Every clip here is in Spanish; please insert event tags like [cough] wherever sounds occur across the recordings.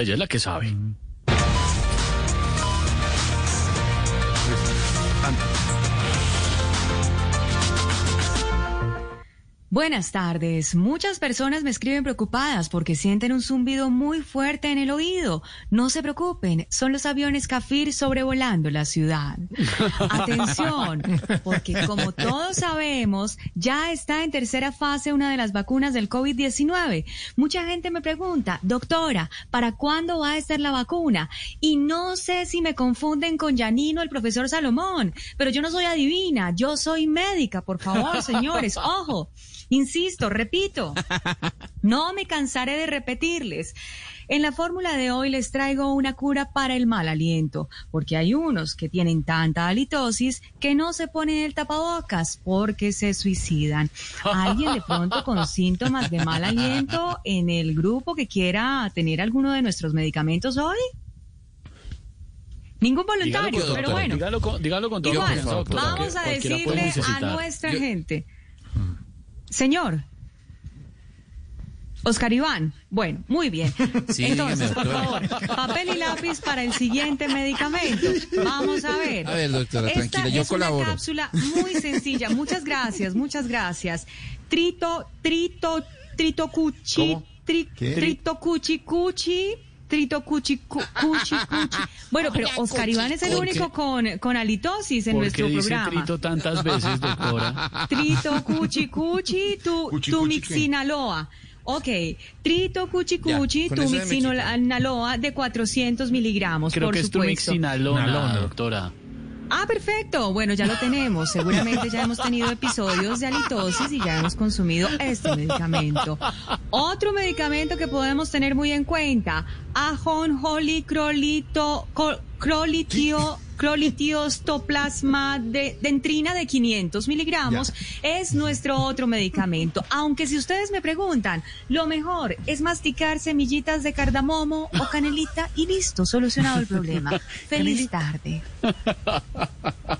Ella es la que sabe. Buenas tardes. Muchas personas me escriben preocupadas porque sienten un zumbido muy fuerte en el oído. No se preocupen, son los aviones Cafir sobrevolando la ciudad. [laughs] Atención, porque como todos sabemos, ya está en tercera fase una de las vacunas del COVID-19. Mucha gente me pregunta, doctora, ¿para cuándo va a estar la vacuna? Y no sé si me confunden con Janino, el profesor Salomón, pero yo no soy adivina, yo soy médica, por favor, señores, [laughs] ojo. Insisto, repito, [laughs] no me cansaré de repetirles. En la fórmula de hoy les traigo una cura para el mal aliento, porque hay unos que tienen tanta halitosis que no se ponen el tapabocas porque se suicidan. ¿Alguien de pronto con [laughs] síntomas de mal aliento en el grupo que quiera tener alguno de nuestros medicamentos hoy? Ningún voluntario, Dígalo con- pero bueno. Dígalo con, dígalo con todo Igual, confianza, doctora, vamos a decirle a nuestra gente. Señor. Oscar Iván. Bueno, muy bien. [laughs] Sí, Entonces, dígame, por favor, papel y lápiz para el siguiente medicamento. Vamos a ver. A ver, doctora, Esta tranquila, yo es colaboro. una cápsula muy sencilla. Muchas gracias, muchas gracias. Trito, trito, trito cuchi, tri- trito cuchi cuchi. Trito cuchi cu- cuchi [laughs] cuchi. Bueno, pero Oscar Iván es el ¿Por único con, con halitosis en ¿Por nuestro qué dice programa. trito tantas veces, doctora? [laughs] Trito cuchi cuchi tu, Cuchi, tu cuchi, mixinaloa. Ok, trito cuchi cuchi con eso de me mixinaloa de 400 miligramos, Creo por que es tu supuesto. mixinalona, Nalona. doctora. Ah, perfecto. Bueno, ya lo tenemos. Seguramente ya hemos tenido episodios de halitosis y ya hemos consumido este medicamento. Otro medicamento que podemos tener muy en cuenta, ajonjoli crolito, crolitio, crolitiostoplasma de dentrina de 500 miligramos es nuestro otro medicamento. Aunque si ustedes me preguntan, lo mejor es masticar semillitas de cardamomo o canelita y listo, solucionado el problema. [laughs] Feliz tarde. [laughs]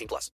18 plus.